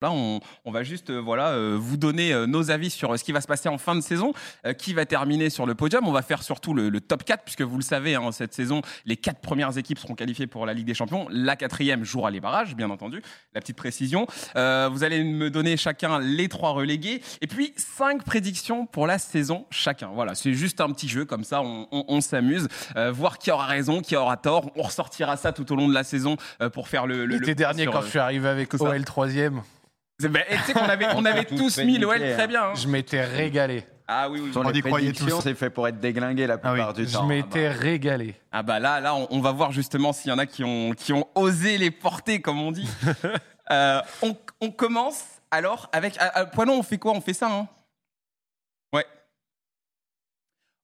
Là, on, on va juste euh, voilà, euh, vous donner euh, nos avis sur ce qui va se passer en fin de saison, qui va terminer sur le podium? On va faire surtout le, le top 4, puisque vous le savez, hein, cette saison, les quatre premières équipes seront qualifiées pour la Ligue des Champions. La quatrième jouera les barrages, bien entendu, la petite précision. Vous allez me donner chacun les trois relégués, et puis cinq prédictions pour la saison chacun. Voilà, c'est juste un petit jeu, comme ça, on, on- on s'amuse. Voir qui aura raison, qui aura tort. On ressortira ça tout au long de la saison pour faire le... le L'été dernier, sur, quand je suis arrivé avec. OL 3ème, c'est- ben, et tu sais qu'on avait, on avait tout tous mis l'OL très bien. hein. je m'étais régalé. Ah oui, oui. Sur On les y croyait tous. c'est fait pour être déglingué la plupart Ah oui, du Je temps. m'étais régalé. Ah bah là, là, on, on va voir justement s'il y en a qui ont, qui ont osé les porter, comme on dit. Euh, on, on commence alors avec... À, à Poinon, on fait quoi? On fait ça, hein? Ouais.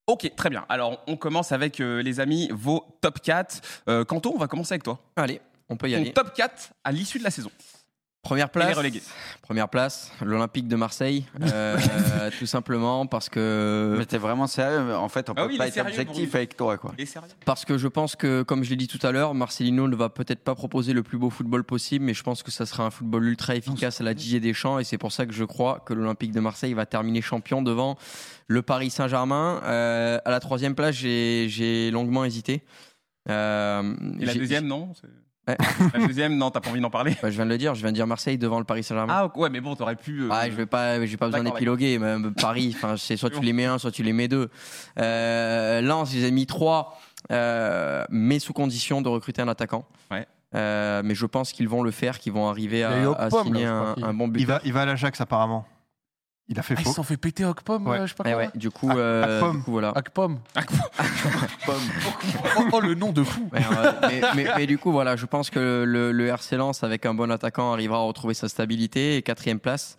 Ok, très bien. Alors, on commence avec, euh, les amis, vos top 4. Euh, Kanto, on va commencer avec toi. Allez, on peut y Ton aller. top 4 à l'issue de la saison. Première place. Première place, l'Olympique de Marseille. euh, tout simplement parce que Mais t'es vraiment sérieux En fait, on Ah peut oui, pas être sérieux objectif avec toi, quoi. Il est sérieux Parce que je pense que, comme je l'ai dit tout à l'heure, Marcelino ne va peut-être pas proposer le plus beau football possible, mais je pense que ça sera un football ultra efficace à la Didier Deschamps, et c'est pour ça que je crois que l'Olympique de Marseille va terminer champion devant le Paris Saint-Germain. Euh, à la troisième place, j'ai longuement hésité. Euh, Et la deuxième, non Ouais. La deuxième, non, t'as pas envie d'en parler bah, je viens de le dire, je viens de dire Marseille devant le Paris Saint-Germain. Ah ouais, mais bon, t'aurais pu... euh, Ouais, je vais pas, j'ai pas besoin d'épiloguer. mais Paris, enfin, c'est soit tu les mets un, soit tu les mets deux. Euh, Lens, ils ont mis trois, euh, mais sous condition de recruter un attaquant. Ouais. Euh, mais je pense qu'ils vont le faire, qu'ils vont arriver à, signer là, un bon but. Il va, il va à l'Ajax apparemment. Il a fait Ah, ils faux. se sont fait péter Okpom, Ouais. euh, je sais pas Eh quoi. ouais, du coup, Ak- euh, Akpom. du coup, voilà. Akpom. Pomme. Oh, oh, le nom de fou. Euh, mais, mais- mais du coup, voilà, je pense que le, le RC Lens, avec un bon attaquant, arrivera à retrouver sa stabilité. Et quatrième place,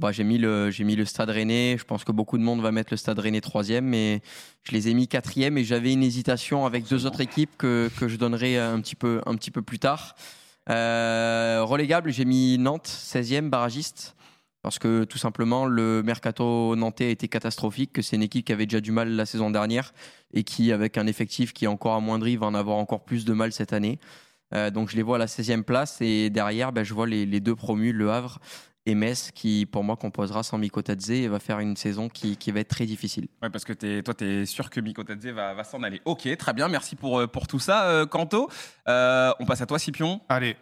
bah, j'ai mis, le, j'ai mis le Stade Rennais. Je pense que beaucoup de monde va mettre le Stade Rennais troisième, mais je les ai mis quatrième et j'avais une hésitation avec deux autres équipes que, que je donnerai un petit peu, un petit peu plus tard. Euh, relégable, j'ai mis Nantes 16e, barragiste. Parce que tout simplement, le mercato nantais a été catastrophique, que c'est une équipe qui avait déjà du mal la saison dernière et qui, avec un effectif qui est encore amoindri, va en avoir encore plus de mal cette année. Euh, donc je les vois à la 16e place et derrière, ben, je vois les, les deux promus, Le Havre et Metz, qui pour moi composera sans Mikotadze et va faire une saison qui, qui va être très difficile. Ouais, parce que t'es, toi, tu es sûr que Mikotadze va, va s'en aller. Ok, très bien, merci pour, euh, pour tout ça, euh, Kanto. Euh, on passe à toi, Scipion. Allez.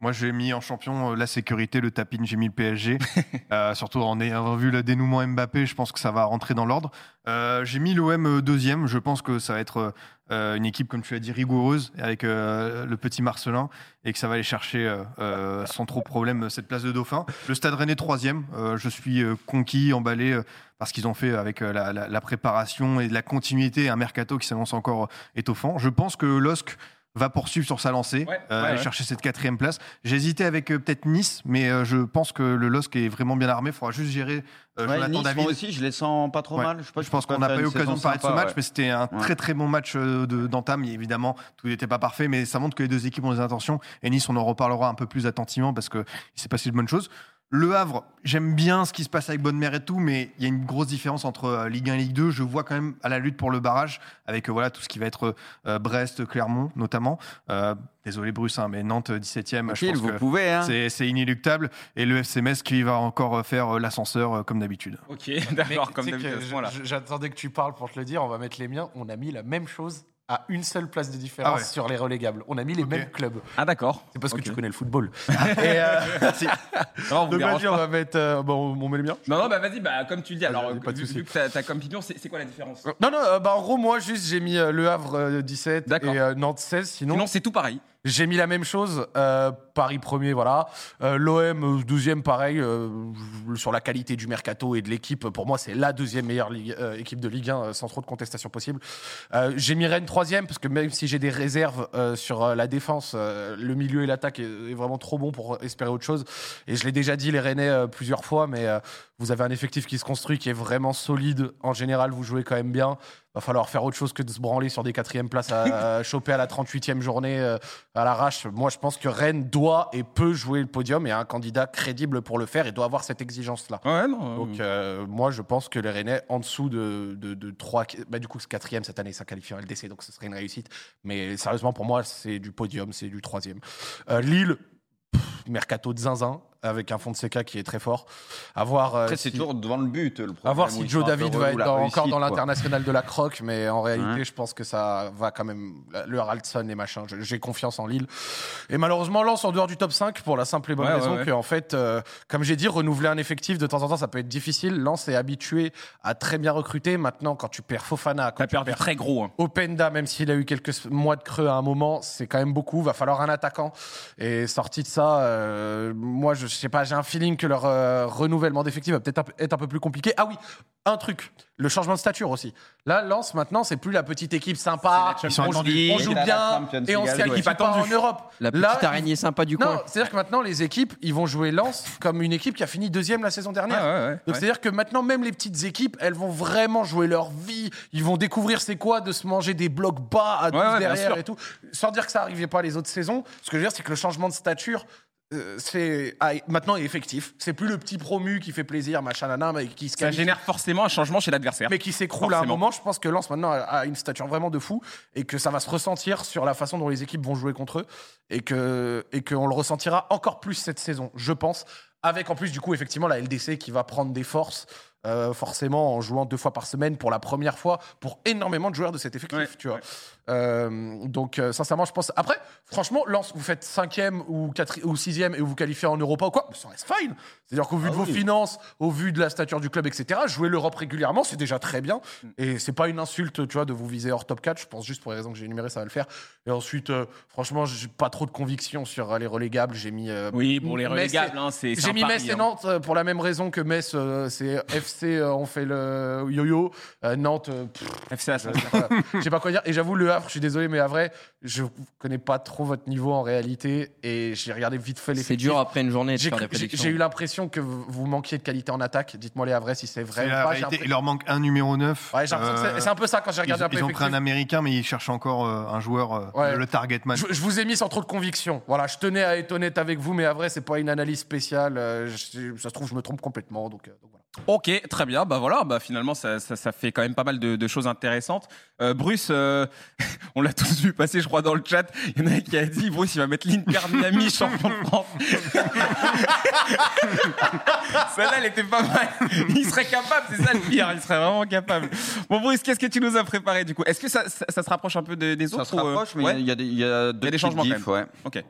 Moi, j'ai mis en champion euh, la sécurité, le tapin, j'ai mis le PSG. Euh, surtout en ayant vu le dénouement Mbappé, je pense que ça va rentrer dans l'ordre. Euh, j'ai mis l'OM deuxième. Je pense que ça va être euh, une équipe, comme tu l'as dit, rigoureuse avec le petit Marcelin et que ça va aller chercher sans trop problème cette place de dauphin. Le Stade Rennais troisième. Je suis conquis, emballé euh, par ce qu'ils ont fait avec la, la- la préparation et de la continuité, un mercato qui s'annonce encore étoffant. Je pense que LOSC va poursuivre sur sa lancée, Ouais, euh, ouais, aller ouais. chercher cette quatrième place. J'ai hésité avec euh, peut-être Nice, mais euh, je pense que le LOSC est vraiment bien armé. Il faudra juste gérer euh, Ouais, Jonathan nice, David. moi aussi, je les sens pas trop Ouais. mal. Je, sais pas, Je pense qu'on n'a pas eu l'occasion de parler de ce match, ouais. mais c'était un Ouais. très très bon match euh, de- d'entame. Évidemment, tout n'était pas parfait, mais ça montre que les deux équipes ont des intentions. Et Nice, on en reparlera un peu plus attentivement parce qu'il s'est passé de bonnes choses. Le Havre, j'aime bien ce qui se passe avec Bonne-Mère et tout, mais il y a une grosse différence entre euh, Ligue 1 et Ligue 2. Je vois quand même à la lutte pour le barrage, avec euh, voilà, tout ce qui va être euh, Brest, Clermont notamment. Euh, désolé Bruce, hein, mais Nantes 17e, je Tranquille, pense vous que pouvez. Hein. c'est c'est inéluctable. Et le FC Metz qui va encore faire euh, l'ascenseur euh, comme d'habitude. Ok, d'accord, comme d'habitude J'attendais que tu parles pour te le dire. On va mettre les miens. On a mis la même chose à une seule place de différence Ah ouais. sur les relégables. On a mis les mêmes clubs. Ah, d'accord. C'est parce que tu connais le football. Et, euh, Non, on vous donc on va mettre. euh, bon, on met les miens. Non, non, bah vas-y, bah, comme tu le dis, alors, pas de vu, souci. vu que t'as, comme c'est, quoi la différence? Non, non, euh, bah, en gros, moi, juste, j'ai mis euh, Le Havre euh, 17 D'accord. et euh, Nantes 16. Sinon, Sinon, c'est tout pareil. J'ai mis la même chose. euh, Paris premier, voilà. Euh, L'OM, deuxième, pareil. euh, sur la qualité du mercato et de l'équipe, pour moi, c'est la deuxième meilleure équipe de Ligue 1, euh, sans trop de contestation possible. J'ai mis Rennes troisième, parce que même si j'ai des réserves sur la défense, le milieu et l'attaque est, est vraiment trop bon pour espérer autre chose. Et je l'ai déjà dit, les Rennais, plusieurs fois, mais vous avez un effectif qui se construit, qui est vraiment solide. En général, vous jouez quand même bien. Va falloir faire autre chose que de se branler sur des quatrièmes places à, à choper à la 38e journée euh, à l'arrache. Moi, je pense que Rennes doit et peut jouer le podium et a un candidat crédible pour le faire et doit avoir cette exigence-là. Ouais, non. Donc, euh, moi, je pense que les Rennais, en dessous de, de, de 3, bah, du coup, c'est quatrième cette année, ça qualifierait le DC, donc ce serait une réussite. Mais sérieusement, pour moi, c'est du podium, c'est du troisième. Euh, Lille, pff, mercato de zinzin. Avec un fond de CK qui est très fort. À voir. euh, Après, c'est si- toujours devant le but. Le à voir problème, si Joe David va être encore dans l'international de la croque, mais en réalité, Ouais. je pense que ça va quand même. Le Haraldson et machin, j'ai confiance en Lille. Et malheureusement, Lens en dehors du top 5 pour la simple et bonne Ouais, raison ouais. que, en fait, euh, comme j'ai dit, renouveler un effectif de temps en temps, ça peut être difficile. Lens est habitué à très bien recruter. Maintenant, quand tu perds Fofana, quand tu perdu perds très gros. hein. Openda, même s'il a eu quelques mois de creux à un moment, c'est quand même beaucoup. Va falloir un attaquant. Et sorti de ça, euh, moi, je sais pas, j'ai un feeling que leur euh, renouvellement d'effectifs va peut-être être un peu plus compliqué. Ah oui, un truc, le changement de stature aussi. Là, Lens, maintenant, c'est plus la petite équipe sympa. On, joue- attendus. on joue bien et on se qualifie pas en. Europe. La petite Là, araignée sympa du non, coin. c'est-à-dire que maintenant, les équipes, ils vont jouer Lens comme une équipe qui a fini deuxième la saison dernière. Ah, ouais, ouais, Donc ouais. c'est-à-dire que maintenant, même les petites équipes, elles vont vraiment jouer leur vie. Ils vont découvrir c'est quoi de se manger des blocs bas à 12 Ouais, ouais, bien derrière et tout. Sans dire que ça n'arrivait pas les autres saisons. Ce que je veux dire, c'est que le changement de stature, euh, c'est ah, maintenant est effectif. C'est plus le petit promu qui fait plaisir, machin, nana, mais qui se Ça qualifie, génère forcément un changement chez l'adversaire. mais qui s'écroule à un Forcément. moment. Je pense que Lens maintenant a- a une stature vraiment de fou et que ça va se ressentir sur la façon dont les équipes vont jouer contre eux et que et qu'on le ressentira encore plus cette saison, je pense. Avec en plus du coup effectivement la LDC qui va prendre des forces. euh, forcément en jouant deux fois par semaine pour la première fois pour énormément de joueurs de cet effectif, Ouais, tu vois. ouais. Euh, donc euh, sincèrement, je pense. Après, franchement, Lens, vous faites cinquième ou quatri- ou sixième et vous vous qualifiez en Europa ou quoi, ça reste fine. C'est-à-dire qu'au vu Ah de vos finances, au vu de la stature du club, etc., jouer l'Europe régulièrement, c'est déjà très bien. Mm. Et c'est pas une insulte, tu vois, de vous viser hors top 4. Je pense juste pour les raisons que j'ai énumérées, ça va le faire. Et ensuite, euh, franchement, j'ai pas trop de conviction sur euh, les relégables. J'ai mis. Oui, pour les relégables, hein, c'est. J'ai mis Metz et hein. Nantes pour la même raison que Metz, c'est FC, on fait le yo-yo. Nantes, pff, FC. Je sais pas quoi dire. Et j'avoue, le Je suis désolé, mais à vrai, je connais pas trop votre niveau en réalité. Et j'ai regardé vite fait les C'est dur après une journée de J'ai faire des prédictions. j'ai eu l'impression que vous manquiez de qualité en attaque. Dites-moi les Havrais si c'est vrai C'est ou pas. Réalité. Il leur manque un numéro 9. Ouais, j'ai l'impression que c'est- c'est un peu ça quand j'ai ils, regardé un peu ils ont pris un américain, mais ils cherchent encore euh, un joueur, euh, Ouais. le target man. Je, je vous ai mis sans trop de conviction. Voilà, je tenais à être honnête avec vous, mais à vrai, c'est pas une analyse spéciale. Euh, je- ça se trouve, je me trompe complètement. Donc, euh, donc voilà. Ok, très bien. Bah voilà, bah finalement ça, ça, ça fait quand même pas mal de, de choses intéressantes. Euh, Bruce, euh, on l'a tous vu passer, je crois, dans le chat. Il y en a un qui a dit Bruce, il va mettre l'Inter Miami champion de France. Celle-là, elle était pas mal. Il serait capable, c'est ça le pire. Il serait vraiment capable. Bon, Bruce, qu'est-ce que tu nous as préparé du coup? Est-ce que ça, ça, ça se rapproche un peu de- des Ça autres se ou, euh, rapproche, mais ouais? il y, a des- il y a deux des petites changements quand diffs, ouais. Ok.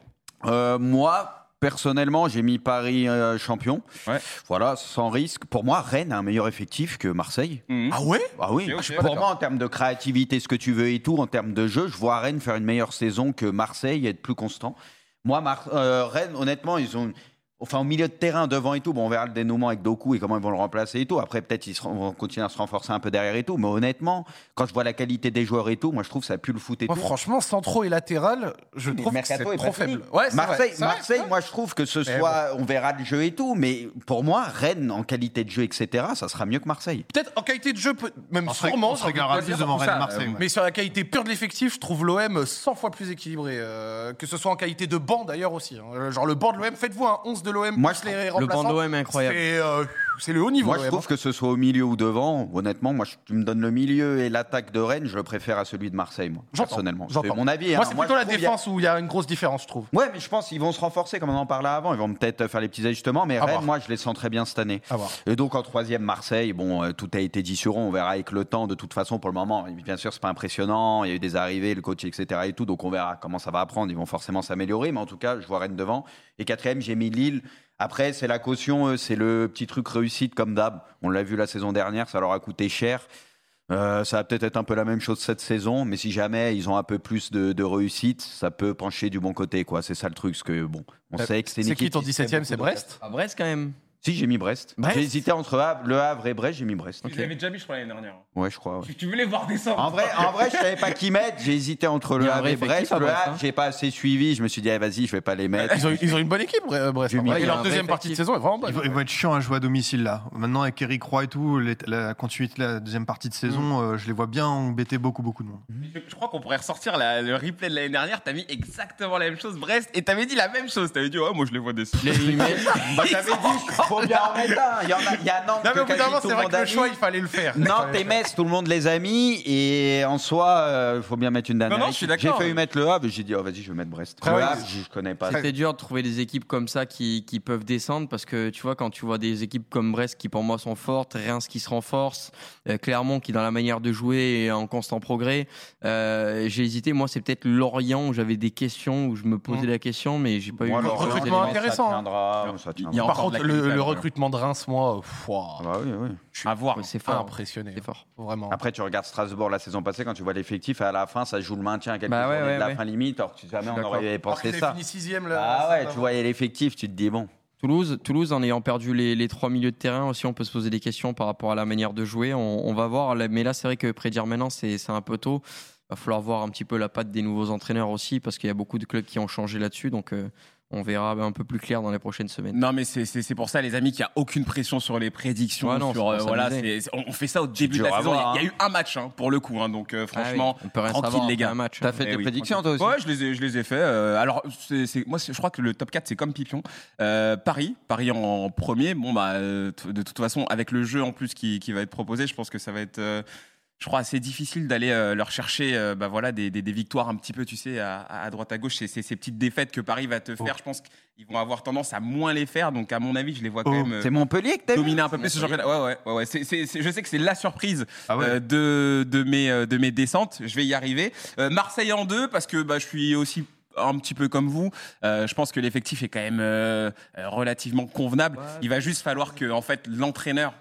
Euh, moi, personnellement, j'ai mis Paris euh, champion. Ouais. Voilà, sans risque. Pour moi, Rennes a un meilleur effectif que Marseille. Mhm. Ah ouais? Ah oui, pour moi, en termes de créativité, ce que tu veux et tout, en termes de jeu, je vois Rennes faire une meilleure saison que Marseille et être plus constant. Moi, Mar- euh, Rennes, honnêtement, ils ont. Enfin, au milieu de terrain, devant et tout, bon, on verra le dénouement avec Doku et comment ils vont le remplacer et tout. Après, peut-être ils seront- vont continuer à se renforcer un peu derrière et tout. Mais honnêtement, quand je vois la qualité des joueurs et tout, moi, je trouve que ça pue le foot et Moi, tout. franchement, centraux et latéral, je Mais trouve que Mercato c'est est trop faible. Ouais, c'est Marseille, vrai, Marseille vrai. moi je trouve que ce soit, on verra le jeu et tout, mais pour moi, Rennes en qualité de jeu, etc., ça sera mieux que Marseille. Peut-être en qualité de jeu, même On sûrement. on se regardera te plus dire. devant pour ça, Rennes Marseille. euh, ouais. Mais sur la qualité pure de l'effectif, je trouve l'OM 100 fois plus équilibré. euh, que ce soit en qualité de banc d'ailleurs aussi. hein. Genre le banc de l'OM, faites-vous un 11 de l'OM Moi, plus je les Le banc remplaçants. de l'OM est incroyable. C'est euh, c'est le haut niveau. Moi, je trouve que ce soit au milieu ou devant, honnêtement, moi, je- tu me donnes le milieu et l'attaque de Rennes, je le préfère à celui de Marseille, moi, personnellement. C'est mon avis. Moi, hein. c'est plutôt la a- défense où il y a une grosse différence, je trouve. Ouais, mais je pense qu'ils vont se renforcer, comme on en parlait avant. Ils vont peut-être faire les petits ajustements, mais À Rennes, voir. moi, je les sens très bien cette année. Et donc en troisième, Marseille, bon, euh, tout a été dit sur on verra avec le temps, de toute façon, pour le moment. Bien sûr, c'est pas impressionnant, il y a eu des arrivées, le coach, etc. et tout, donc on verra comment ça va apprendre, ils vont forcément s'améliorer, mais en tout cas, je vois Rennes devant. Et quatrième, j'ai mis Lille. Après, c'est la caution, euh, c'est le petit truc réussite comme d'hab. On l'a vu la saison dernière, ça leur a coûté cher. Euh, ça va peut-être être un peu la même chose cette saison, mais si jamais ils ont un peu plus de, de réussite, ça peut pencher du bon côté, quoi. C'est ça le truc, parce que bon, on Euh, sait que c'est C'est qui ton qui se fait 17 e C'est Brest À Brest quand même. Si, j'ai mis Brest. Brest J'ai hésité entre Havre- le Havre et Brest, j'ai mis Brest. Tu l'avais déjà mis, je crois, l'année dernière. Ouais, je crois. ouais. Tu, tu voulais voir descendre. En vrai, en vrai, je savais pas qui mettre. J'ai hésité entre le Havre et Brest. Le Havre, hein. j'ai pas assez suivi. Je me suis dit, eh, vas-y, je vais pas les mettre. ils ont, ils ont une bonne équipe, Bre- Brest. Mis- Et leur deuxième partie de saison est vraiment bonne. va, il va être chiant à jouer à domicile là. Maintenant avec Eric Roy et tout, les- la continuité de la deuxième partie de saison, euh, je les vois bien embêter beaucoup beaucoup de monde. Je, je crois qu'on pourrait ressortir la- le replay de l'année dernière. T'as mis exactement la même chose, Brest, et t'avais dit la même chose. T'avais dit, ouais, moi je les vois dessus. Les- bien en mettre un. Il y, en a, il y a Nantes Non, mais au bout d'un moment, tout c'est le vrai que a le choix, il fallait le faire. Nantes et Metz, tout le monde les a mis. Et en soi, il faut bien mettre une dernière. Non, non, je suis équipe. J'ai d'accord. failli mettre le Havre, j'ai dit, oh, vas-y, je vais mettre Brest. Le Havre, je je connais pas. C'était dur de trouver des équipes comme ça qui, qui peuvent descendre parce que tu vois, quand tu vois des équipes comme Brest qui pour moi sont fortes, Reims qui se renforce, euh, Clermont qui dans la manière de jouer est en constant progrès, euh, j'ai hésité. Moi, c'est peut-être Lorient où j'avais des questions, où je me posais Mm. la question, mais j'ai pas Moi, eu recrutement ça intéressant, hein. tiendra, ça Il y a tiendra. Par contre, le, recrutement de Reims, moi, pff, ouah, Ah bah oui, oui. À voir. C'est fort. impressionné. C'est fort. Vraiment. Après, tu regardes Strasbourg la saison passée, quand tu vois l'effectif, à la fin, ça joue le maintien à quelques Bah ouais, journées de ouais, la ouais. fin limite. Alors que tu- jamais on d'accord. aurait pensé ça. fini sixième, là. Ah ouais, tu voyais l'effectif, tu te dis, bon. Toulouse, Toulouse, en ayant perdu les, les trois milieux de terrain aussi, on peut se poser des questions par rapport à la manière de jouer. On, on va voir, Là, mais là, c'est vrai que prédire maintenant, c'est c'est un peu tôt. Il va falloir voir un petit peu la patte des nouveaux entraîneurs aussi, parce qu'il y a beaucoup de clubs qui ont changé là-dessus. Donc, euh, on verra un peu plus clair dans les prochaines semaines. Non, mais c'est- pour ça, les amis, qu'il n'y a aucune pression sur les prédictions. Ouais, non, sur, c'est euh, voilà, on on fait ça au début de la saison. Il y a- a eu un match hein, pour le coup, hein, donc euh, Ah oui, franchement, on peut rien tranquille, savoir les gars. un match. T'as hein. fait Eh tes oui, prédictions, toi aussi Ouais, je les ai, je les ai fait. Euh, alors, c'est, moi, je crois que le top 4, c'est comme Pipion. Euh, Paris, Paris en premier. Bon, bah, de toute façon, avec le jeu en plus qui, qui va être proposé, je pense que ça va être, euh, je crois, assez difficile d'aller euh, leur chercher euh, bah, voilà, des, des- des victoires un petit peu, tu sais, à, à droite, à gauche. C'est, c'est ces petites défaites que Paris va te faire. Je pense qu'ils vont avoir tendance à moins les faire. Donc, à mon avis, je les vois quand Oh, même. euh, C'est Montpellier que dominer un peu plus ce championnat. Ouais, ouais, ouais. ouais. C'est- je sais que c'est la surprise Ah ouais. euh, de, de, mes, euh, de mes descentes. Je vais y arriver. Euh, Marseille en deux, parce que bah, je suis aussi un petit peu comme vous. Euh, je pense que l'effectif est quand même euh, relativement convenable. Il va juste falloir que en fait, l'entraîneur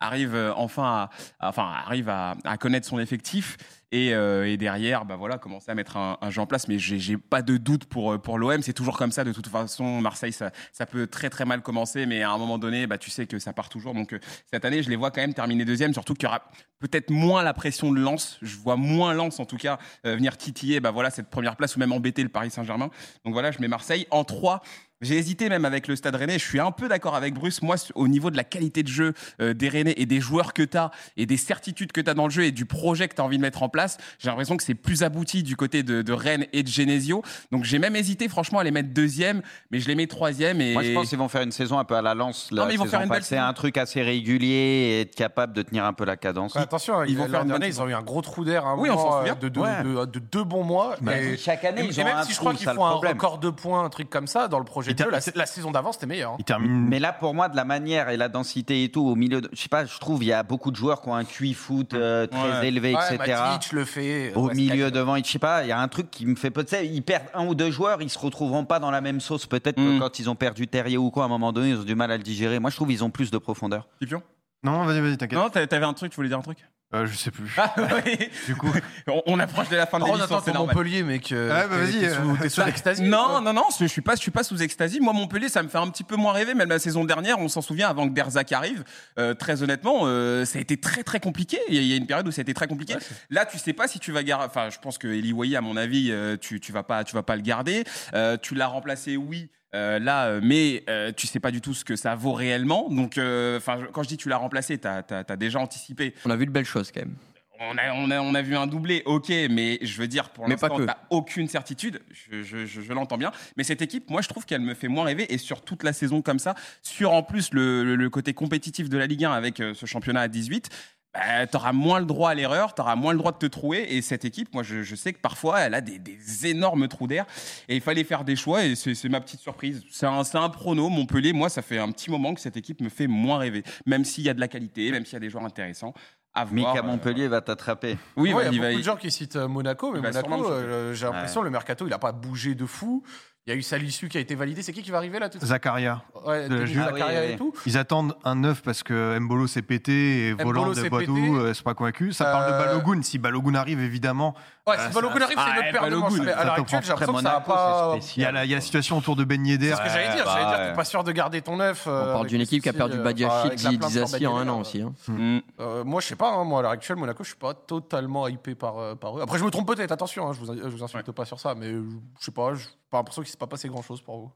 arrive euh, enfin à, enfin, arrive à, connaître son effectif et, euh, et derrière bah voilà commencer à mettre un, jeu en place. Mais j'ai pas de doute pour euh, pour l'OM c'est toujours comme ça. De toute façon Marseille ça, ça peut très très mal commencer. Mais à un moment donné bah tu sais que ça part toujours. Donc cette année je les vois quand même terminer deuxième. Surtout qu'il y aura peut-être moins la pression de Lens. Je vois moins Lens en tout cas venir titiller bah voilà cette première place ou même embêter le Paris Saint-Germain. Donc voilà je mets Marseille en 3 j'ai hésité même avec le Stade Rennais. Je suis un peu d'accord avec Bruce. Moi, au niveau de la qualité de jeu euh, des Rennais et des joueurs que tu as et des certitudes que tu as dans le jeu et du projet que tu as envie de mettre en place, j'ai l'impression que c'est plus abouti du côté de, de Rennes et de Genesio. Donc j'ai même hésité franchement à les mettre deuxième, mais je les mets troisième. Et... Moi, je pense qu'ils vont faire une saison un peu à la lance. Non, La mais ils vont faire une belle saison. un truc assez régulier et être capable de tenir un peu la cadence. Ouais, attention, ils ils vont faire une bonne ils ont eu un gros trou d'air Oui, on s'en euh, de, de, Ouais. de- de deux bons mois. Bah, et, chaque année, et- ils et ont même un si je crois qu'ils font un record de points, un truc comme ça, dans le projet De jeu, la, saison d'avant, c'était meilleur. hein. Il termine. Mais là, pour moi, de la manière et la densité et tout, au milieu de. Je sais pas, je trouve il y a beaucoup de joueurs qui ont un QI foot euh, très Ouais. élevé, Ouais, etc. Matic le fait. Au ouais, milieu devant, je sais pas, il y a un truc qui me fait peut-être. Ils perdent un ou deux joueurs, ils se retrouveront pas dans la même sauce. Peut-être Mm. que quand ils ont perdu Terrier ou quoi, à un moment donné, ils ont du mal à le digérer. Moi, je trouve qu'ils ont plus de profondeur. Pipion Non, vas-y, vas-y, t'inquiète. Non, t'a- t'avais un truc, tu voulais dire un truc? Euh, je sais plus. Ah oui Du coup, on, on approche de la fin de contre, l'émission, c'est. Montpellier, mec. euh, Ouais, bah, vas-y, t'es sous- euh, T'es sous extasie Non, non, non, je suis pas, je suis pas sous extasie. Moi, Montpellier, ça me fait un petit peu moins rêver. Même la saison dernière, on s'en souvient, avant que Derzac arrive. euh, très honnêtement, euh, ça a été très très compliqué. Il y a- une période où ça a été très compliqué. Là, tu sais pas si tu vas garder. Enfin, je pense que Eli à mon avis, euh, tu, tu vas pas, tu vas pas le garder. Euh, tu l'as remplacé, oui. Euh, là, euh, mais euh, tu sais pas du tout ce que ça vaut réellement. Donc, euh, enfin, quand je dis tu l'as remplacé, t'as as, déjà anticipé. On a vu de belles choses quand même. On a, on, a, on a vu un doublé, ok, mais je veux dire, pour l'instant, t'as aucune certitude. Je, je- je- je l'entends bien. Mais cette équipe, moi, je trouve qu'elle me fait moins rêver. Et sur toute la saison comme ça, sur en plus le, le- le côté compétitif de la Ligue 1 avec ce championnat à 18, bah, t'auras moins le droit à l'erreur, t'auras moins le droit de te trouver. Et cette équipe, moi, je, je sais que parfois, elle a des, des énormes trous d'air. Et il fallait faire des choix. Et c'est ma petite surprise. C'est un, c'est un prono. Montpellier, moi, ça fait un petit moment que cette équipe me fait moins rêver. Même s'il y a de la qualité, même s'il y a des joueurs intéressants. À voir, Mika euh, Montpellier va t'attraper. Oui, Ouais, bah, il y a va beaucoup de gens qui citent euh, Monaco, mais Il Monaco, euh, j'ai l'impression le mercato, il a pas bougé de fou. Il y a eu Salisu qui a été validé. C'est qui qui va arriver là tout de suite? Zakaria. Ouais, de la Juve. Zakaria Ah oui, oui, et tout. Ils attendent un neuf parce que Mbolo s'est pété et Mbolo Volant de Poitou, pété. euh, c'est pas convaincu. Ça parle de Euh, Balogun. Si Balogun arrive, évidemment. Ouais, si Balogun ça- arrive, c'est Ah, paire de Balogun, manches. Ça à l'heure actuelle, j'ai l'impression que ça va Monaco, pas. c'est Il y, a la, il y a la situation autour de Ben C'est Yedder. ce que j'allais dire. bah, J'allais dire, t'es pas sûr de garder ton neuf. On euh, parle avec d'une équipe qui a perdu euh, Badiachil, Dizassi en un an aussi. hein. Mm. Euh, moi, je sais pas. hein, moi, à l'heure actuelle, Monaco, je suis pas totalement hypé par, euh, eux. Après, je me trompe peut-être. Attention, hein, je vous, insulte pas sur ça, mais euh, je sais pas. J'ai pas l'impression qu'il s'est pas passé grand-chose pour vous.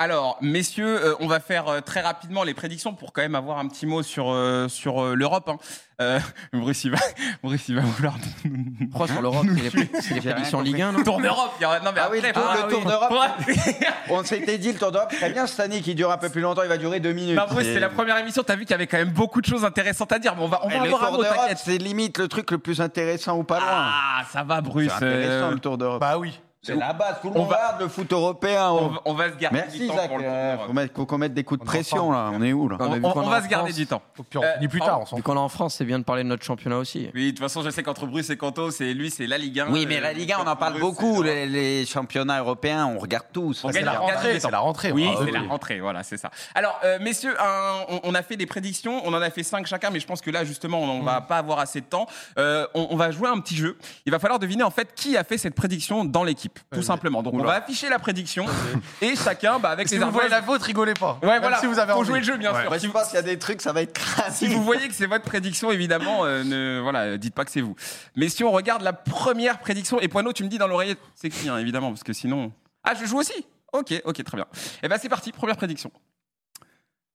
Alors, messieurs, euh, on va faire euh, très rapidement les prédictions pour quand même avoir un petit mot sur, euh, sur euh, l'Europe. Hein. Euh, Brice, il va, Brice, il va vouloir. Pourquoi sur l'Europe C'est les, c'est les prédictions Ligue 1, non Tour d'Europe. il y aura- Non, mais Ah oui, après, le le tour oui. d'Europe. On s'était dit, le Tour d'Europe, très bien cette année qui dure un peu plus longtemps, il va durer deux minutes. Non, Et- c'est la première émission. T'as vu qu'il y avait quand même beaucoup de choses intéressantes à dire. Bon, on va, on Et va le avoir un Tour mot, d'Europe, t'inquiète. c'est limite le truc le plus intéressant ou pas loin. Ah, ça va, Bruce. c'est intéressant euh, le Tour d'Europe. Bah oui. C'est la base, tout le on monde va- regarde le foot européen. on, on- va- se garder Merci du temps Zach, pour le euh, faut, mettre, faut qu'on mette des coups de pression là, on est où là On a On, on- va se garder France. du temps. Pire, on Euh, finit plus tard, Vu qu'on est en France, c'est bien de parler de notre championnat aussi. Oui, de toute façon, je sais qu'entre Bruce et Kanto, c'est lui, c'est la Ligue 1. Oui, mais euh, la Ligue 1, on en parle beaucoup. Les, les championnats européens, on regarde tous. C'est la rentrée, temps. c'est la rentrée. Oui, c'est la rentrée, voilà, c'est ça. Alors, euh, messieurs, on, a fait des prédictions, on en a fait cinq chacun, mais je pense que là, justement, on ne va pas avoir assez de temps. On, on va jouer un petit jeu. Il va falloir deviner, en fait, qui a fait cette prédiction dans l'équipe, tout simplement. Donc, on va afficher la prédiction et chacun, bah, avec Si les vous voyez la vôtre, rigolez pas. Ouais, Même voilà. Si vous avez Faut jouer le jeu, bien Ouais. sûr. Si je vous- pense qu'il y a des trucs, ça va être si crasé. vous voyez que c'est votre prédiction, évidemment, euh, ne voilà, dites pas que c'est vous. Mais si on regarde la première prédiction, et Poineau, tu me dis dans l'oreillette, c'est qui, hein, évidemment, parce que sinon. Ah, je joue aussi? Ok, ok, très bien. Et ben c'est parti, première prédiction.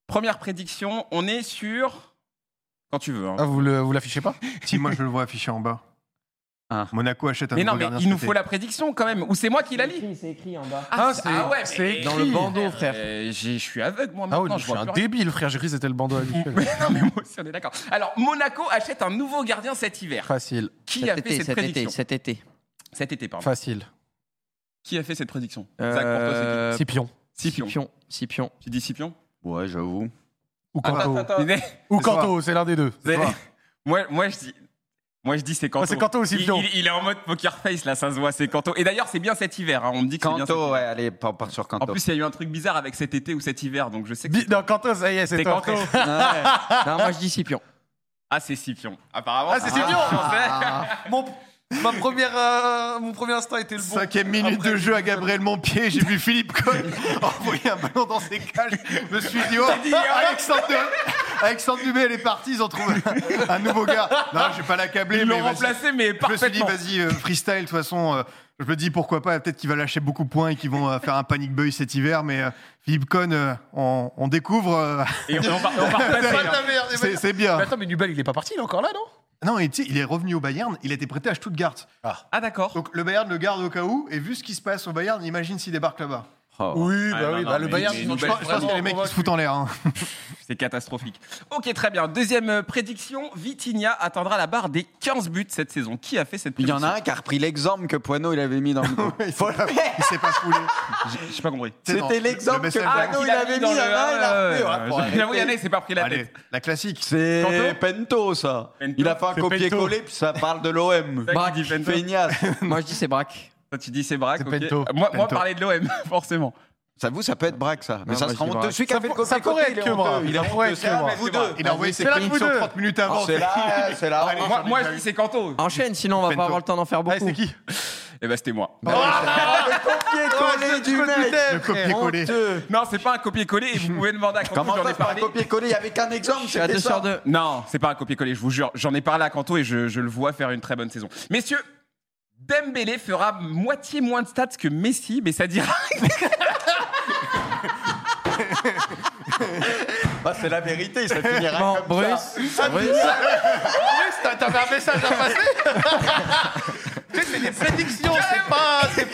Première prédiction, on est sur. Quand tu veux. hein. Ah, vous le- vous l'affichez pas? Si moi je le vois affiché en bas. Ah. Monaco achète un mais non, nouveau mais gardien il nous cet faut la prédiction quand même. Ou c'est moi qui la lis C'est écrit en bas. Ah, c'est- c'est- ouais, c'est mais- écrit. Dans le bandeau, frère. Euh, j'ai- Je suis aveugle, moi, Ah oui, maintenant. je je suis un rien. débile, frère. J'ai cru que c'était le bandeau habituel. Mais non, mais moi aussi, on est d'accord. Alors, Monaco achète un nouveau gardien cet hiver. Facile, Qui a fait été, cette cet prédiction été, cet été. Cet été, pardon. facile. Qui a fait cette prédiction Zach, pour toi, Euh, Scipion. c'est qui Scipion. Tu dis Scipion Ouais, j'avoue. Ou Kanto. Mais- Ou. Kanto, c'est l'un des deux. Moi, moi, je dis. Moi, je dis c'est Kanto. Ah, c'est Kanto ou il, Scipion il- il est en mode poker face, là, ça se voit, c'est Kanto. Et d'ailleurs, c'est bien cet hiver, hein, on me dit que c'est bien cet Kanto, hiver. ouais, allez, on part sur En Kanto. plus, il y a eu un truc bizarre avec cet été ou cet hiver, donc je sais que. Non, Kanto, ça y est, c'est. Kanto. Non, moi je dis Scipion. Ah, c'est Scipion. Apparemment. Ah, c'est Scipion Mon, ma première, euh, Mon premier instinct était le bon. Cinquième minute Après, de jeu à Gabriel Montpied, j'ai vu Philippe Cohen envoyer un ballon dans ses cages. Je me suis dit, oh, Alexandre, Alexandre Dubé, elle est partie, ils ont trouvé un, un nouveau gars. Non, je vais pas l'accabler, Ils mais l'ont remplacé, mais Je me suis dit, parfaitement. vas-y, euh, freestyle, de toute façon, euh, je me dis pourquoi pas, peut-être qu'il va lâcher beaucoup de points et qu'ils vont euh, faire un panic buy cet hiver, mais euh, Philippe Cohn, euh, on, on découvre. euh, Et on on la merde, les c'est mecs. c'est bien. Mais attends, mais Nubel, il est pas parti, il est encore là, non? Non, sais, il est revenu au Bayern, il a été prêté à Stuttgart. Ah, d'accord. Donc le Bayern le garde au cas où, et vu ce qui se passe au Bayern, imagine s'il débarque là-bas. Oh. Oui, Ah, bah non, oui, non, bah le mais- Bayern, Je pense, je pense qu'il y a des mecs qui se foutent en l'air. hein. C'est catastrophique. Ok, très bien. Deuxième euh, prédiction Vitinha atteindra la barre des 15 buts cette saison. Qui a fait cette Il y prédiction en a un qui a repris l'exemple que Poineau il avait mis dans le il s'est pas, il s'est pas foulé. J'ai pas compris. C'était le l'exemple que Ah, Poineau il a avait mis dans il y en le- a un, il a Ouais, repris. ouais, Ouais, faut ouais. arrêter. J'avoue, Yannick, il s'est pas pris la tête. la classique. C'est Pento, ça. Il a fait un copier-coller, puis ça parle de l'OM. Pento. Feignasse. Moi je dis c'est Braque. Toi, tu dis c'est Braque. C'est ok. Pento. Moi, moi, Pento. parler de l'OM, forcément. Ça vous, ça peut être braque, ça. Mais Non, ça moi, sera je dis honteux. braque. Celui qui a Ça fait le être il est que braque. honteux. Il c'est vous deux. Il a envoyé ses C'est coup de- 30 minutes avant. C'est là, c'est là. Moi, moi, je dis c'est Kanto. Enchaîne, sinon on va pas avoir le temps d'en faire beaucoup. c'est qui Eh ben, c'était moi. Ah, le copier-coller du mec. Le copier-coller. Honteux. Non, c'est pas un copier-coller vous pouvez demander à Kanto, Comment j'en ai c'est pas un parlé. copier-coller? Il y avait qu'un exemple, Je suis à c'était 2 ça. sur 2. Non, c'est pas un copier-coller, je vous jure. J'en ai parlé à Kanto et je, je le vois faire une très bonne saison. Messieurs, Dembélé fera moitié moins de stats que Messi, mais ça dira. Bah, c'est la vérité, ça finira Bon, comme ça. Bruce. Bruce. Oui, t'as- t'avais un message à passer Tu sais, c'est des prédictions, c'est-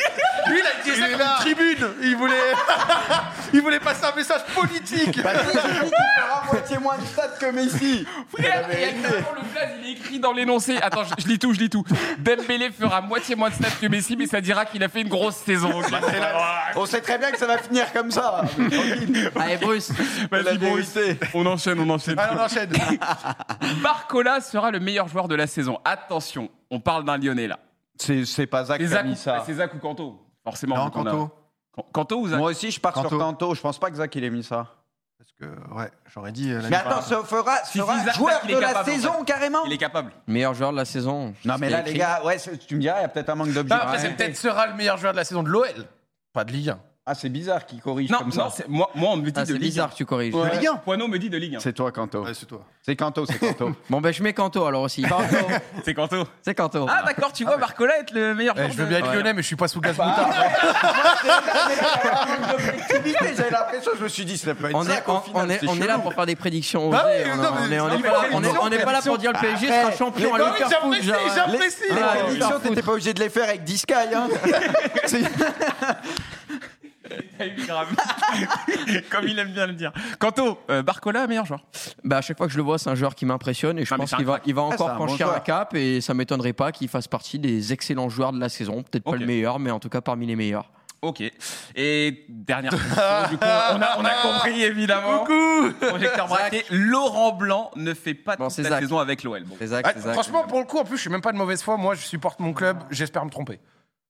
Lui, il a dit ça est comme là. une tribune. Il voulait, il voulait passer un message politique. Bah, fera moitié moins de stats que Messi. Frère, le blaze, il est écrit dans l'énoncé. Attends, je, je lis tout, je lis tout. Dembélé fera moitié moins de stats que Messi, mais ça dira qu'il a fait une grosse saison. ok On sait très bien que ça va finir comme ça. Tranquille. Allez, Bruce. La Vas-y, vérité. On enchaîne, on enchaîne. Allez, on enchaîne. Barcola sera le meilleur joueur de la saison. Attention, on parle d'un Lyonnais là. C'est c'est pas Zach qui a mis ou- ça. c'est Zach ou Kanto Forcément. Non, vu qu'on a- Kanto. Kanto ou Zach Moi aussi, je pars Kanto. sur Kanto. Je pense pas que Zach il ait mis ça. Parce que, ouais, j'aurais dit. euh, Mais attends, ça fera, Si, sera si, Zach, joueur il est de la capable, en saison carrément Il est capable. Meilleur joueur de la saison. Non, mais là, écrit. les gars, ouais, c'est- tu me diras, il y a peut-être un manque Non, d'objectifs. après, c'est peut-être sera le meilleur joueur de la saison de l'OL. Pas de Ligue 1. Ah, c'est bizarre qu'il corrige Non, comme non, ça. c'est- moi, moi, on me dit Ah, de c'est bizarre que tu corriges. Ouais. De Ligue 1. Poineau me dit de Ligue 1. C'est toi, Kanto. Ouais, c'est toi. C'est Kanto, c'est Kanto. Bon, ben je mets Kanto alors aussi. Kanto. C'est Kanto. C'est Kanto. Ah, d'accord, tu vois Barcola être le meilleur Eh, joueur je veux bien être lyonnais, mais je suis pas sous gaz moutard. L'objectivité, mais j'avais l'impression, je me suis dit, ça peut être On ça est, on, est, c'est on est là pour faire des prédictions Bah oui, on non, on mais- est- on non, est mais pas là- pour dire le PSG sera champion à bah Liverpool. j'apprécie, j'apprécie. Les Ah, prédictions, t'étais pas obligé de les faire avec 10 Sky. Hein. C'est- Comme il aime bien le dire. Quanto, euh, Barcola, meilleur joueur. Bah, à chaque fois que je le vois, c'est un joueur qui m'impressionne et je Ah, mais pense c'est un qu'il va, crack. il va Ah, c'est encore un bon franchir un joueur. cap et ça m'étonnerait pas qu'il fasse partie des excellents joueurs de la saison. Peut-être Ok. pas le meilleur, mais en tout cas parmi les meilleurs. Ok. Et dernière question, du coup, on a, on a compris évidemment. Projecteur braqué. Laurent Blanc ne fait pas Bon, toute c'est la Zach. saison avec l'OL. Bon. C'est Zach, Ouais, c'est Zach. franchement, pour le coup, en plus, je suis même pas de mauvaise foi. Moi, je supporte mon club. J'espère me tromper.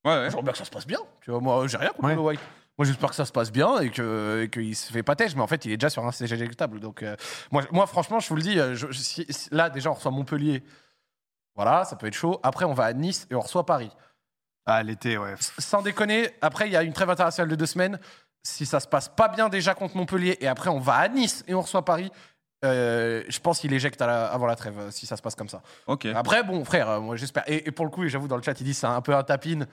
Ouais, ouais. J'aimerais bien que ça se passe bien. Tu vois, moi, j'ai rien contre Ouais. le White. Moi, j'espère que ça se passe bien et que qu'il se fait pas têche. Mais en fait, il est déjà sur un CG éjectable. Donc, euh, moi, moi, franchement, je vous le dis, euh, je- si- là, déjà, on reçoit Montpellier. Voilà, ça peut être chaud. Après, on va à Nice et on reçoit Paris. Ah, l'été, ouais. Sans déconner, après, il y a une trêve internationale de deux semaines. Si ça se passe pas bien déjà contre Montpellier et après, on va à Nice et on reçoit Paris. euh, je pense qu'il éjecte à la- avant la trêve si ça se passe comme ça. Ok. Après, bon, frère, euh, moi j'espère. Et, et pour le coup, j'avoue, dans le chat, il dit c'est un peu un tapine.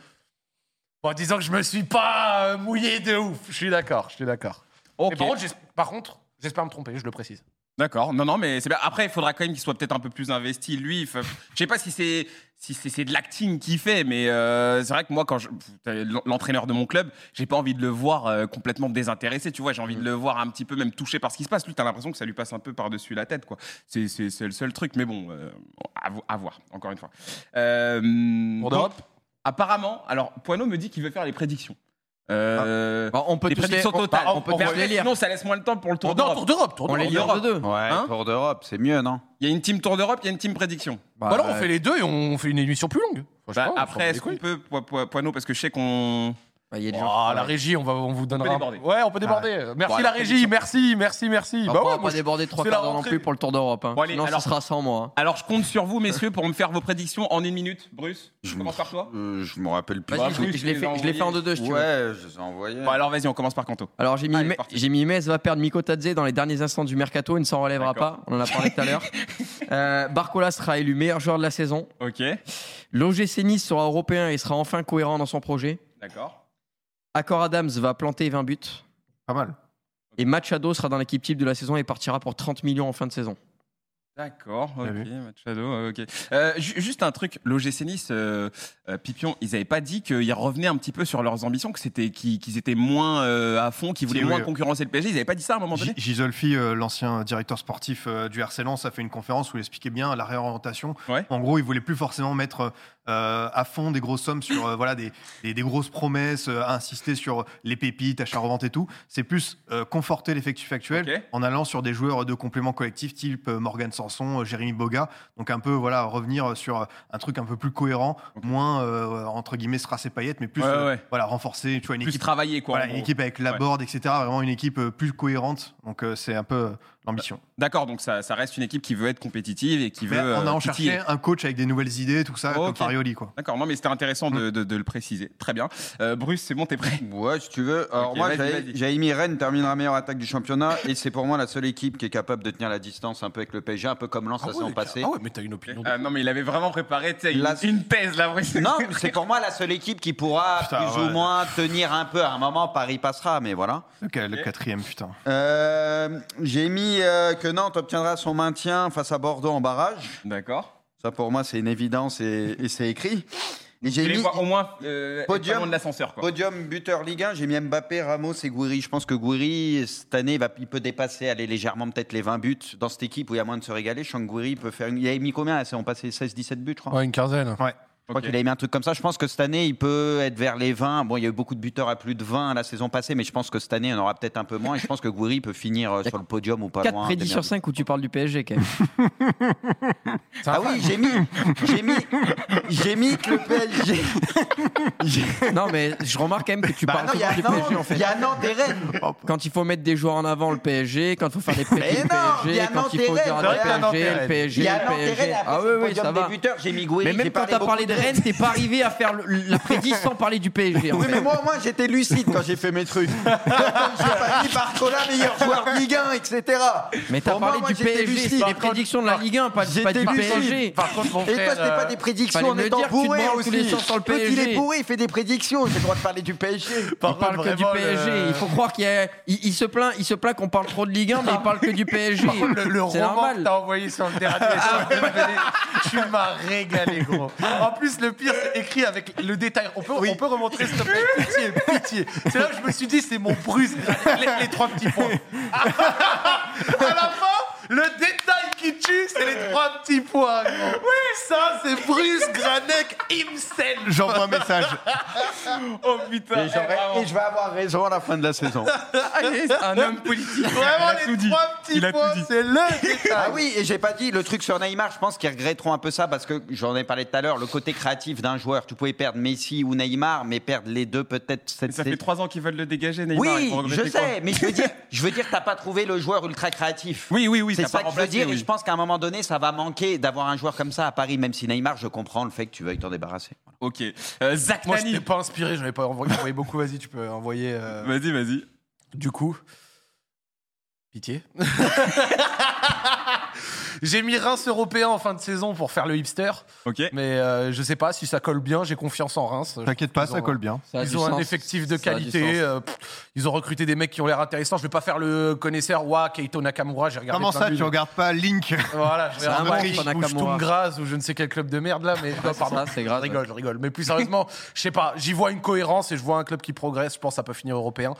Bon, disons que je me suis pas euh, mouillé de ouf. Je suis d'accord, je suis d'accord. Ok. Mais par contre, j'es- par contre, j'espère me tromper, je le précise. D'accord. Non, non, mais c'est bien. Après, il faudra quand même qu'il soit peut-être un peu plus investi. Lui, fait- je sais pas si c'est si c'est c'est de l'acting qu'il fait, mais euh, c'est vrai que moi, quand je, l'entraîneur de mon club, j'ai pas envie de le voir euh, complètement désintéressé. Tu vois, j'ai envie de le voir un petit peu même touché par ce qui se passe. Lui, t'as l'impression que ça lui passe un peu par-dessus la tête, quoi. C'est c'est- c'est le seul truc, mais bon, euh, à, vo- à voir. Encore une fois. Euh, Pour d'Europe Apparemment, alors Poineau me dit qu'il veut faire les prédictions. Euh, Bon, on peut les tous les, prédictions on- totales. bah, on peut tous les lire. Sinon, ça laisse moins le temps pour le tour Tour d'Europe. d'Europe, Tour On les d'Europe. lit en deux. Ouais, Hein Tour d'Europe, c'est mieux, non? Il y a une team Tour d'Europe, il y a une team prédiction. Bah alors, on fait les deux et on fait une émission plus longue. Bah, on après, est-ce qu'on peut, Po- Po- Poineau, parce que je sais qu'on. Bah, il y a des gens Oh, la régie, on, va, on vous donnera. un- déborder. Ouais, on peut déborder. Merci Bon, la alors, régie, merci, merci, merci. Bah, Bah on ouais, va moi, pas je- déborder trois c'est la quarts d'heure non rentrée. plus pour le Tour d'Europe. Hein. Bon, allez, Sinon, alors- ce sera sans moi. hein. Alors, je compte sur vous, messieurs, pour me faire vos prédictions en une minute. Bruce, je commence par toi. Euh, Je me rappelle plus. Vas-y, Bah, je, l'ai- je fait, as je l'ai fait en envoyés. 2-2 si tu veux. Ouais, je les ai envoyés. Bon, alors, vas-y, on commence par Canto. Alors j'ai mis, Allez, Me- parti. j'ai mis Metz va perdre Miko Tadze dans les derniers instants du mercato, il ne s'en relèvera D'accord. pas, on en a parlé tout à l'heure. Euh, Barcola sera élu meilleur joueur de la saison. Ok. L'OGC Nice sera européen et sera enfin cohérent dans son projet. D'accord. Accor Adams va planter 20 buts. Pas mal. Et Machado sera dans l'équipe type de la saison et partira pour 30 millions en fin de saison. D'accord, ok. Machado, ok. Euh, ju- juste un truc, l'OGC Nice, euh, euh, Pipion, ils n'avaient pas dit qu'ils revenaient un petit peu sur leurs ambitions, que c'était qu'ils qu'ils étaient moins euh, à fond, qu'ils voulaient Si, moins oui. concurrencer le PSG. Ils n'avaient pas dit ça à un moment donné? G- Gisolfi, euh, l'ancien directeur sportif euh, du RC Lens, a fait une conférence où il expliquait bien la réorientation. Ouais. En gros, il voulait plus forcément mettre euh, à fond des grosses sommes sur euh, voilà des, des- des grosses promesses, euh, à insister sur les pépites, achat revente et tout. C'est plus conforter l'effectif actuel en allant sur des joueurs de complément collectif type Morgan Sanson, Jérémy Boga. Donc un peu voilà revenir sur un truc un peu plus cohérent, moins entre guillemets strass et paillettes, mais plus Ouais, ouais. voilà renforcer tu vois une Plus équipe travailler, quoi. voilà, en une équipe avec la Ouais. board, etc. Vraiment une équipe plus cohérente. Donc c'est un peu euh, l'ambition. D'accord, donc ça, ça reste une équipe qui veut être compétitive et qui Mais veut. on a euh, en titiller. cherché un coach avec des nouvelles idées, tout ça, comme Ok. Farioli quoi. D'accord, non, mais c'était intéressant Mm. de, de- de le préciser. Très bien. Euh, Bruce, c'est bon, t'es prêt? Ouais, si tu veux. Alors moi, j'avais mis Rennes terminera meilleure attaque du championnat et c'est pour moi la seule équipe qui est capable de tenir la distance un peu avec le PSG, un peu comme Lens Ah saison ouais, passée. ah ouais, mais t'as une opinion. Euh, Non, mais il avait vraiment préparé une, La- une thèse là, Bruce. Non, c'est pour moi la seule équipe qui pourra Putain, plus ouais. ou moins tenir un peu. À un moment, Paris passera, mais voilà. Le, quatrième, putain. Euh, J'ai mis euh, que Nantes obtiendra son maintien face à Bordeaux en barrage. D'accord. Ça, pour moi, c'est une évidence et, et c'est écrit. Et j'ai mis au moins euh, Podium. de l'ascenseur, quoi. podium buteur Ligue 1. J'ai mis Mbappé, Ramos et Gouiri. Je pense que Gouiri, cette année, va, il peut dépasser, aller légèrement peut-être les 20 buts dans cette équipe où il y a moins de se régaler. Je sens que Gouiri peut faire. une- Il avait mis combien là on passé 16-17 buts, je crois. Ouais, une quinzaine. Je crois qu'il avait mis un truc comme ça. Je pense que cette année, il peut être vers les 20. Bon, il y a eu beaucoup de buteurs à plus de 20 la saison passée, mais je pense que cette année, on aura peut-être un peu moins. Et je pense que Gouiri peut finir euh, sur le podium ou pas 4 loin. prédits des sur meilleurs 5 où tu parles du PSG quand même. Ah oui, j'ai mis, j'ai mis, j'ai mis que le PSG. Non mais je remarque quand même que tu Bah parles non, du PSG en fait. il y a Nantes et Rennes. Quand il faut mettre des joueurs en avant le PSG, quand il faut faire des prédits le non, il y PSG, a quand il faut dire le PSG, le PSG, le PSG. Ah oui oui ça des va. buteurs. J'ai mis Gouiri. Mais même quand t'as parlé de Rennes, t'es pas arrivé à faire le- la prédit sans parler du PSG. en Oui, fait. mais moi, moi j'étais lucide quand j'ai fait mes trucs. j'ai pas dit Barcola, meilleur joueur de Ligue 1, etc. Mais t'as parlé moi, du PSG, les prédictions de la Ligue 1, pas, pas du lucide. PSG. Par contre, mon Et toi, frère. c'était pas euh, des prédictions fallait en étant bourré aussi. il est bourré, il fait des prédictions. J'ai le droit de parler du PSG. par Il parle que du PSG. le- Il faut croire qu'il y a- il, il se plaint, il se plaint qu'on parle trop de Ligue 1, mais il parle que du PSG. Le, roman que normal. t'as envoyé sur le dernier, tu m'as régalé, gros. En plus, le pire, c'est écrit avec le détail. On peut, on peut remontrer, s'il te plaît, pitié, pitié. C'est là que je me suis dit, c'est mon Bruce, les, les trois petits points. à la fin, le détail qui tue, c'est les trois petits points, gros. Oui, ça, c'est Bruce Granek himself. J'envoie un message. Oh putain. Et, je vais avoir raison à la fin de la saison. un homme politique. Vraiment, Il a tout les dit. trois petits dit. c'est le détail. Ah oui, et j'ai pas dit le truc sur Neymar. Je pense qu'ils regretteront un peu ça parce que j'en ai parlé tout à l'heure. Le côté créatif d'un joueur, tu pouvais perdre Messi ou Neymar, mais perdre les deux peut-être cette Ça fait trois ans qu'ils veulent le dégager, Neymar. Oui, je sais, mais je veux dire, je veux dire, t'as pas trouvé le joueur ultra créatif. Oui, oui, oui. C'est ça pas que veux et je pense qu'à un moment donné, ça va manquer d'avoir un joueur comme ça à Paris, même si Neymar, je comprends le fait que tu veuilles t'en débarrasser. Ok. Euh, Zach Moi, Nani. je t'ai pas inspiré, j'en ai pas envoyé, envoyé beaucoup. Vas-y, tu peux envoyer. euh, Vas-y, vas-y. Du coup, pitié. j'ai mis Reims européen en fin de saison pour faire le hipster, Ok. mais euh, je sais pas si ça colle bien. J'ai confiance en Reims. T'inquiète pas, ça ont- colle bien. Ça Ils ont un effectif de Ça qualité. euh, pff, ils ont recruté des mecs qui ont l'air intéressants. Je vais pas faire le connaisseur. Ouah, Keito Nakamura. J'ai regardé. Comment plein ça, de tu regardes pas Link Voilà, je C'est un Lille ou Nakamura. Sturm Graz ou je ne sais quel club de merde là, mais non, pardon. ça, c'est grave. Je rigole, je rigole. Mais plus sérieusement, je sais pas, j'y vois une cohérence et je vois un club qui progresse. Je pense que ça peut finir européen.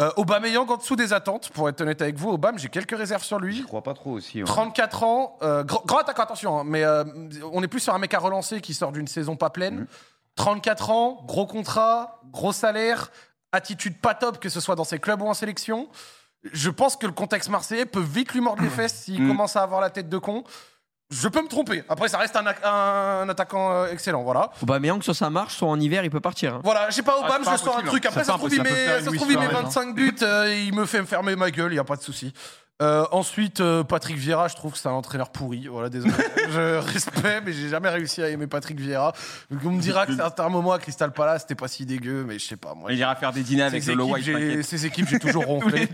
Euh, Aubameyang en dessous des attentes, pour être honnête avec vous. Aubame, j'ai quelques réserves sur lui. Je crois pas trop aussi. ouais. 34 ans, euh, grand, grand attaquant, attention, hein, mais euh, on est plus sur un mec à relancer qui sort d'une saison pas pleine. 34 ans, gros contrat, gros salaire, attitude pas top, que ce soit dans ses clubs ou en sélection. Je pense que le contexte marseillais peut vite lui mordre les fesses s'il Mm. commence à avoir la tête de con. Je peux me tromper. Après, ça reste un, un attaquant euh, excellent, voilà. Aubameyang, soit ça marche, soit en hiver, il peut partir. hein. Voilà, j'ai pas Obama, c'est pas je sors un impossible, truc. hein. Après, ça pas se trouve, il met, Ça peut ça se faire trouve, il met Luis Suarez, 25 buts, euh, il me fait me fermer ma gueule, il y a pas de souci. Euh, ensuite, euh, Patrick Vieira, je trouve que c'est un entraîneur pourri. Voilà, désolé. je respecte, mais j'ai jamais réussi à aimer Patrick Vieira. Donc, on me dira que c'est un moment à Crystal Palace, c'était pas si dégueu, mais je sais pas. Moi, Il ira faire des dîners avec Lolo équipes, White. ces équipes, j'ai toujours ronflé.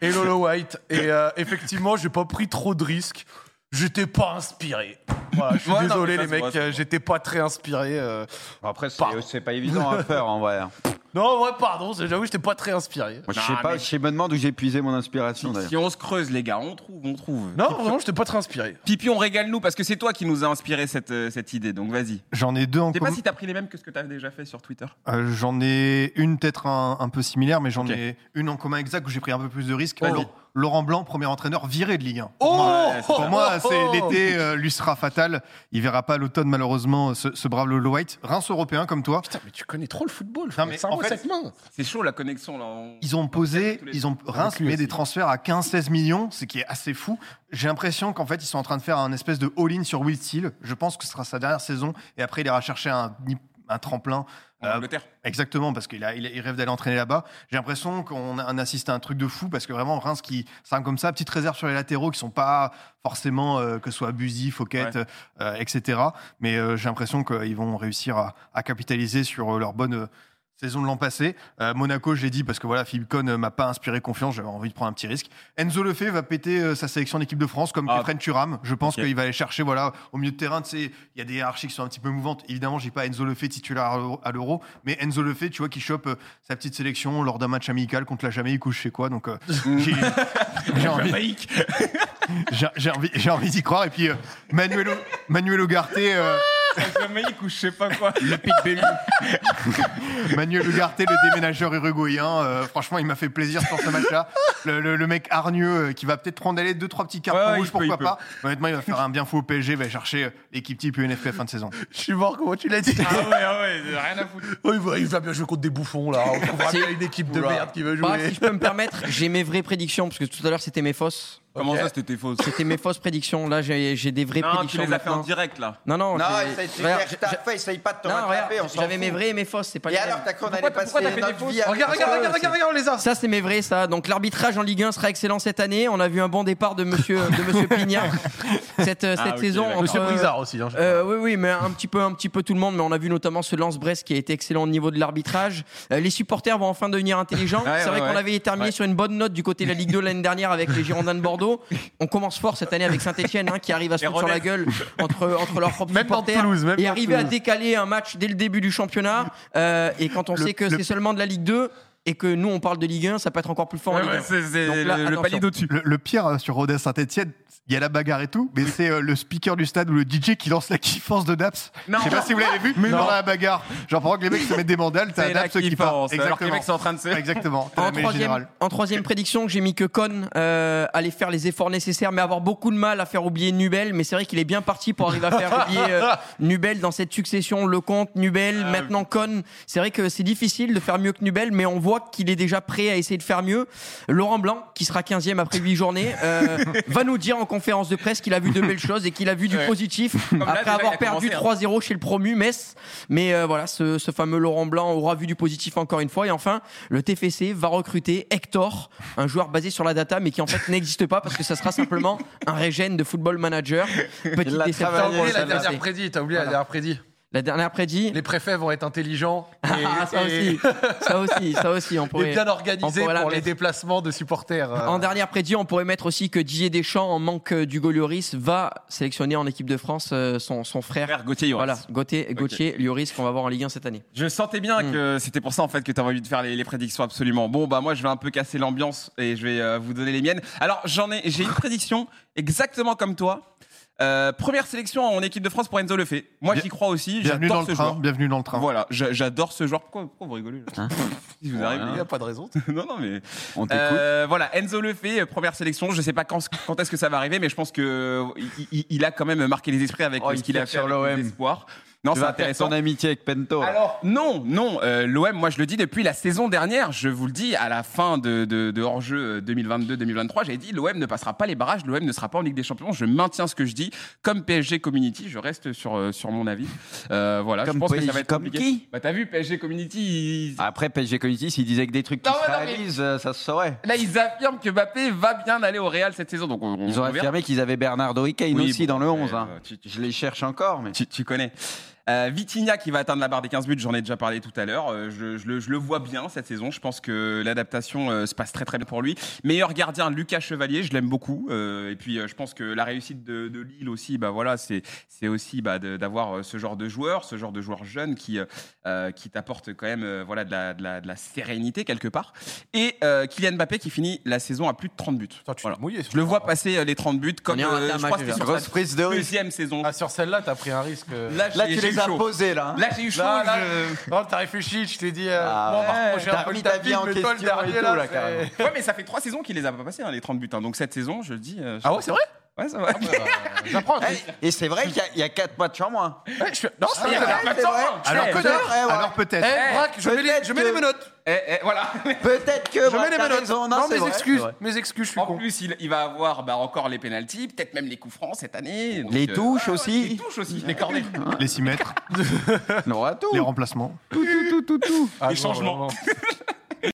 et Lolo White. Et euh, effectivement, j'ai pas pris trop de risques. J'étais pas inspiré. Voilà, je suis Ouais, désolé, ça les mecs. J'étais pas très inspiré. euh. Après, c'est pas évident à faire en vrai. Moi, Non, ouais, pardon, c'est- j'avoue, j'étais pas très inspiré. je Non, sais pas, mais- je me demande où j'ai puisé mon inspiration d'ailleurs. Si on se creuse, les gars, on trouve, on trouve. Non, vraiment, j'étais pas très inspiré. Pipi, on régale-nous parce que c'est toi qui nous a inspiré cette, euh, cette idée. Donc vas-y. J'en ai deux en Je sais pas commun. si t'as pris les mêmes que ce que t'as déjà fait sur Twitter. Euh, j'en ai une peut-être un, un peu similaire, mais j'en Ok. ai une en commun exact où j'ai pris un peu plus de risques. Vas-y. Laurent- Blanc, premier entraîneur viré de Ligue 1. Oh, Ouais, c'est Pour moi, oh, c'est oh. l'été, euh, lui sera fatal. Il verra pas l'automne, malheureusement, ce, ce brave Lolo White. Reims européen comme toi. Putain, mais tu connais trop le football. Non, mais C'est un en fait- cette main. C'est chaud la connexion là. On- Ils ont posé, ils ont Reims lui met aussi. des transferts à 15-16 millions, ce qui est assez fou. J'ai l'impression qu'en fait, ils sont en train de faire un espèce de all-in sur Will Steele. Je pense que ce sera sa dernière saison et après, il ira chercher un, un tremplin. En Euh, Angleterre. Exactement, parce qu'il il, il rêve d'aller entraîner là-bas. J'ai l'impression qu'on assiste à un truc de fou, parce que vraiment, Reims qui c'est comme ça, petite réserve sur les latéraux qui sont pas forcément, euh, que ce soit abusifs, Fouquet, Ouais. euh, etc. Mais j'ai l'impression qu'ils vont réussir à, à capitaliser sur leur bonne saison de l'an passé. Euh, Monaco, je l'ai dit, parce que voilà, Philippe Cohn euh, m'a pas inspiré confiance, j'avais envie de prendre un petit risque. Enzo Lefebvre va péter euh, sa sélection d'équipe de France, comme Ah. Kefren Turam. Je pense qu'il va aller chercher, voilà, au milieu de terrain, tu sais, il y a des hiérarchies qui sont un petit peu mouvantes. Évidemment, j'ai pas Enzo Lefebvre titulaire à l'Euro- mais Enzo Lefebvre, tu vois, qui chope euh, sa petite sélection lors d'un match amical contre la Jamaïque ou je sais quoi. Donc, j'ai envie, j'ai- envie, envie d'y croire. Et puis, Manuel, Manuel Ugarte, Jamaïque ou je sais pas quoi. Le pitbull. Manuel Ugarte, le déménageur uruguayen, euh, franchement, il m'a fait plaisir sur ce match-là. Le, le- le mec hargneux euh, qui va peut-être prendre allez, deux, trois petits cartons Ouais, rouges, pourquoi peut. pas. Honnêtement, il va faire un bien fou au PSG, il va aller chercher euh, l'équipe type UNFP fin de saison. Je suis mort, comment tu l'as dit Ah ouais, ah ouais, rien à foutre. Il, va, il va bien jouer contre des bouffons là. On trouvera bien une équipe de Oula. merde qui veut Bah, jouer. si je peux me permettre, j'ai mes vraies prédictions, parce que tout à l'heure c'était mes fausses. Comment ça, c'était faux C'était mes fausses prédictions. Là, j'ai j'ai des vraies Non, tu prédictions. les as fait en maintenant. direct là. Non, non. Non, j'ai- essaye, regarde, cherches ta j'ai- fait, essaye pas de te non, rattraper, regarde, on s'en j'avais fout. mes vrais et mes fausses, c'est pas Et les alors, mêmes. t'as qu'on allait Pourquoi- passer pourquoi t'as fait des notre fausses vie à Regarde, regarde, regarde, regarde, regarde, on les a. Ça, c'est mes vrais, ça. Donc, l'arbitrage en Ligue 1 sera excellent cette année. On a vu un bon départ de monsieur, de monsieur Pignard cette, euh, Ah, cette ok, saison. d'accord. Monsieur Brizard aussi. hein, je- Euh, oui, oui, mais un petit peu, un petit peu tout le monde. Mais on a vu notamment ce Lance-Brest qui a été excellent au niveau de l'arbitrage. Euh, les supporters vont enfin devenir intelligents. Ouais, c'est vrai ouais, qu'on ouais. avait terminé Ouais. sur une bonne note du côté de la Ligue 2 l'année dernière avec les Girondins de Bordeaux. On commence fort cette année avec Saint-Etienne qui arrive à se foutre sur la gueule entre, entre leurs propres Même supporters Toulouse, même et arriver à décaler un match dès le début du championnat. Euh, et quand on Le- sait que le- c'est seulement de la Ligue 2 et que nous on parle de Ligue 1, ça peut être encore plus fort en Ouais, Ligue ouais, 1. c'est c'est Donc le, là, le attention. palier d'au-dessus. Le, le pire euh, sur Rodez Saint-Etienne, il y a la bagarre et tout, mais c'est euh, le speaker du stade ou le DJ qui lance la kiffance de Naps. Non. Je sais pas si vous l'avez vu, mais dans la bagarre. Genre pendant que les mecs se mettent des mandales, t'as Naps qui part. Alors que les mecs sont en train de se. Exactement. En troisième, en troisième prédiction, j'ai mis que Con euh, allait faire les efforts nécessaires, mais avoir beaucoup de mal à faire oublier Nubel. Mais c'est vrai qu'il est bien parti pour arriver à faire oublier euh, Nubel dans cette succession. Lecomte, Nubel, Ah, maintenant Con. C'est vrai que c'est difficile de faire mieux que Nubel, mais on voit qu'il est déjà prêt à essayer de faire mieux. Laurent Blanc, qui sera 15e après 8 journées, euh, va nous dire en conférence de presse qu'il a vu de belles choses et qu'il a vu du Ouais. positif après avoir perdu commencé, hein. 3-0 chez le promu Metz. Mais euh, voilà, ce, ce fameux Laurent Blanc aura vu du positif encore une fois. Et enfin, le TFC va recruter Hector, un joueur basé sur la data, mais qui en fait n'existe pas parce que ça sera simplement un régène de football manager. Petite l'a déception la TFC. dernière prédit, t'as oublié la dernière prédit. La dernière prédit. Les préfets vont être intelligents et, Ah, ça et- aussi, ça aussi, ça aussi, on et pourrait. bien on organisés pour les déplacements de supporters. euh. En dernière prédit, on pourrait mettre aussi que Didier Deschamps, en manque euh, d'Hugo Lloris, va sélectionner en équipe de France euh, son, son frère. Frère Gauthier Lloris. Voilà, Gauthier, Gauthier Lloris qu'on va voir en Ligue 1 cette année. Je sentais bien Mm. que c'était pour ça en fait que tu avais envie de faire les, les prédictions absolument. Bon bah moi je vais un peu casser l'ambiance et je vais euh, vous donner les miennes. Alors j'en ai j'ai une prédiction exactement comme toi. Euh, première sélection en équipe de France pour Enzo Lefebvre. Moi j'y crois aussi. Bienvenue dans le ce train. joueur. Bienvenue dans le train. Voilà, j'a- j'adore ce joueur. Pourquoi, pourquoi vous rigolez là Si vous arrivez, Il n'y gars. a pas de raison. Non non mais On t'écoute. euh, voilà, Enzo Lefebvre, première sélection. Je sais pas quand, quand est-ce que ça va arriver, mais je pense que euh, il, il- il a quand même marqué les esprits avec Oh, euh, il ce qu'il a fait sur avec les l'OM. espoirs. Non, c'est intéressant. ton amitié avec Pento. Alors non, non, euh, l'OM, moi je le dis depuis la saison dernière, je vous le dis à la fin de, de, de hors-jeu 2022-2023, j'ai dit l'OM ne passera pas les barrages, l'OM ne sera pas en Ligue des Champions. Je maintiens ce que je dis. Comme PSG Community, je reste sur, euh, sur mon avis. Euh, voilà, Comme je pense que ça PSG va être comme compliqué. qui? Bah t'as vu PSG Community, ils- Après, PSG Community, s'il disait que des trucs qui Non, se non, réalisent, euh, ça se saurait. là ils affirment que Mbappé va bien aller au Real cette saison. Donc on, Ils ont on affirmé qu'ils avaient Bernardo Hickey Oui, aussi bon, dans le 11. euh, hein. tu- tu- Je les cherche encore, mais. Tu, tu connais. Euh, Vitinha qui va atteindre la barre des 15 buts, j'en ai déjà parlé tout à l'heure. Euh, je, je le, je le vois bien cette saison. Je pense que l'adaptation euh, se passe très très bien pour lui. Meilleur gardien, Lucas Chevalier, je l'aime beaucoup. Euh, et puis euh, je pense que la réussite de, de Lille aussi, bah voilà, c'est c'est aussi bah, d'avoir ce genre de joueur, ce genre de joueur jeune qui qui t'apporte quand même euh, voilà de la, de, la, de la sérénité quelque part. Et euh, Kylian Mbappé qui finit la saison à plus de 30 buts. Toi, tu Voilà. t'es mouillé. Je le vois passer les 30 buts comme euh, je crois que risque. deuxième saison. Ah, sur celle-là, t'as pris un risque. Là, Là, j'ai- tu j'ai les eu as chaud. posés, là. hein. Là, j'ai eu chaud. Là, là, je- non, t'as réfléchi, tu t'es dit, euh, Ah bon, ouais, t'as un peu le ta vie en question derrière, et tout, là, carrément. Ouais, mais ça fait trois saisons qu'il les a pas passés, hein, les 30 buts. hein. Donc cette saison, je le dis. euh, je- Ah ouais, c'est vrai? Ouais, ça va. J'apprends. Eh, Et c'est vrai qu'il y a- il y, a 4 matchs en moins. Suis- Non, c'est il y a vrai. hein. Alors Eh, peut-être. Alors peut-être. Eh, je mets les- les menottes. eh, eh, voilà. Peut-être que. Je mets les menottes. Non, mes excuses. Mes excuses, je suis En plus, il, il va avoir bah, encore les pénalties, peut-être même les coups francs cette année. Donc, Les euh, touches ouais, aussi. Les touches aussi. Les cornets. Les 6 mètres, On aura tout. les remplacements. Ah, les changements.